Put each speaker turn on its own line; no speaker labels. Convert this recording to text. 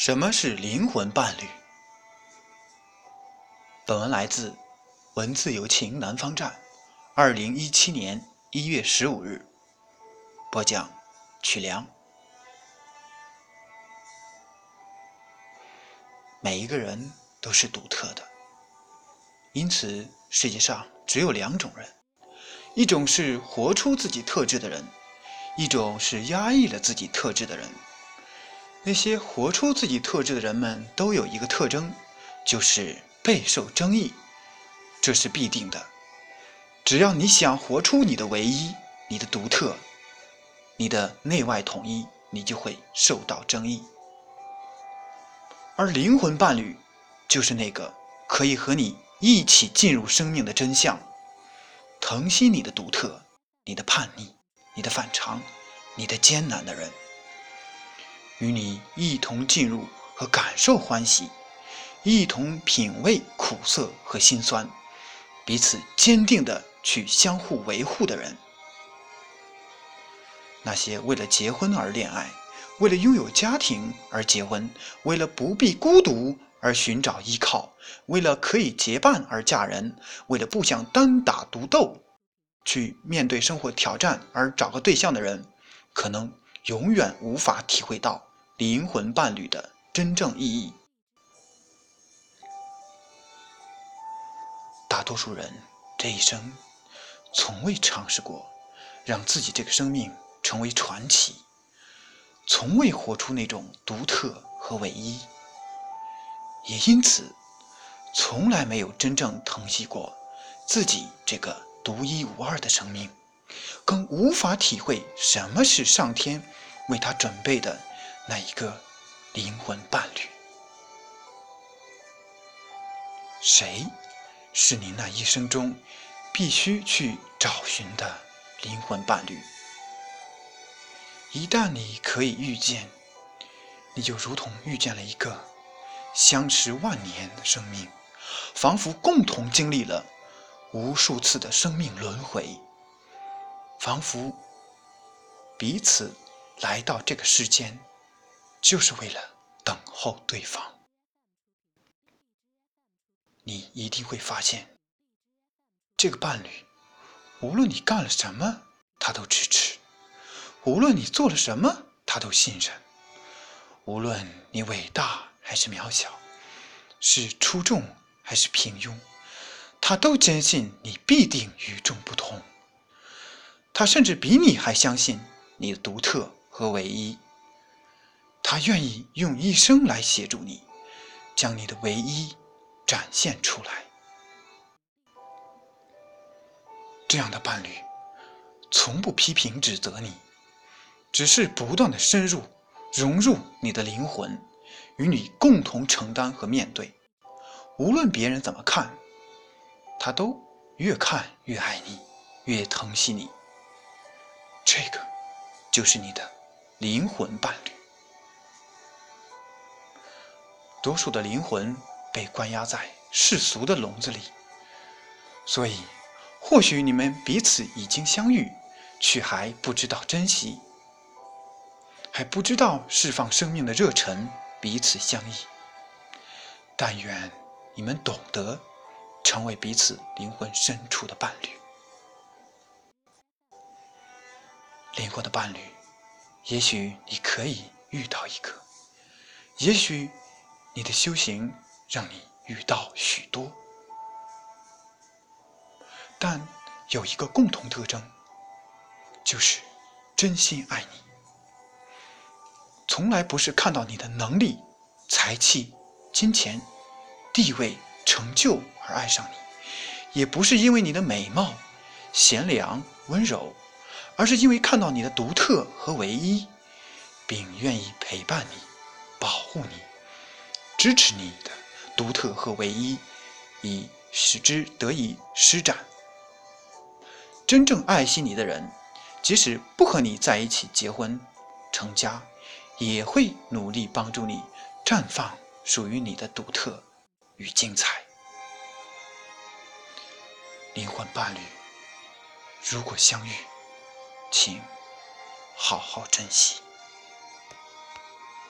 什么是灵魂伴侣？本文来自文字有情南方站，二零一七年一月十五日。播讲曲良。每一个人都是独特的，因此世界上只有两种人：一种是活出自己特质的人，一种是压抑了自己特质的人。那些活出自己特质的人们都有一个特征，就是备受争议。这是必定的。只要你想活出你的唯一、你的独特、你的内外统一，你就会受到争议。而灵魂伴侣，就是那个可以和你一起进入生命的真相，疼惜你的独特、你的叛逆、你的反常、你的艰难的人。与你一同进入和感受欢喜，一同品味苦涩和辛酸，彼此坚定的去相互维护的人。那些为了结婚而恋爱，为了拥有家庭而结婚，为了不必孤独而寻找依靠，为了可以结伴而嫁人，为了不想单打独斗去面对生活挑战而找个对象的人，可能永远无法体会到。灵魂伴侣的真正意义。大多数人这一生从未尝试过让自己这个生命成为传奇，从未活出那种独特和唯一，也因此从来没有真正疼惜过自己这个独一无二的生命，更无法体会什么是上天为他准备的。那一个灵魂伴侣，谁是你那一生中必须去找寻的灵魂伴侣？一旦你可以遇见，你就如同遇见了一个相识万年的生命，仿佛共同经历了无数次的生命轮回，仿佛彼此来到这个世间。就是为了等候对方，你一定会发现，这个伴侣，无论你干了什么，他都支持；无论你做了什么，他都信任；无论你伟大还是渺小，是出众还是平庸，他都坚信你必定与众不同。他甚至比你还相信你的独特和唯一。他愿意用一生来协助你，将你的唯一展现出来。这样的伴侣，从不批评指责你，只是不断的深入融入你的灵魂，与你共同承担和面对。无论别人怎么看，他都越看越爱你，越疼惜你。这个就是你的灵魂伴侣。多数的灵魂被关押在世俗的笼子里，所以或许你们彼此已经相遇，却还不知道珍惜，还不知道释放生命的热忱，彼此相依。但愿你们懂得成为彼此灵魂深处的伴侣。灵魂的伴侣，也许你可以遇到一个，也许。你的修行让你遇到许多，但有一个共同特征，就是真心爱你。从来不是看到你的能力、才气、金钱、地位、成就而爱上你，也不是因为你的美貌、贤良、温柔，而是因为看到你的独特和唯一，并愿意陪伴你、保护你。支持你的独特和唯一，以使之得以施展。真正爱惜你的人，即使不和你在一起结婚成家，也会努力帮助你绽放属于你的独特与精彩。灵魂伴侣，如果相遇，请好好珍惜。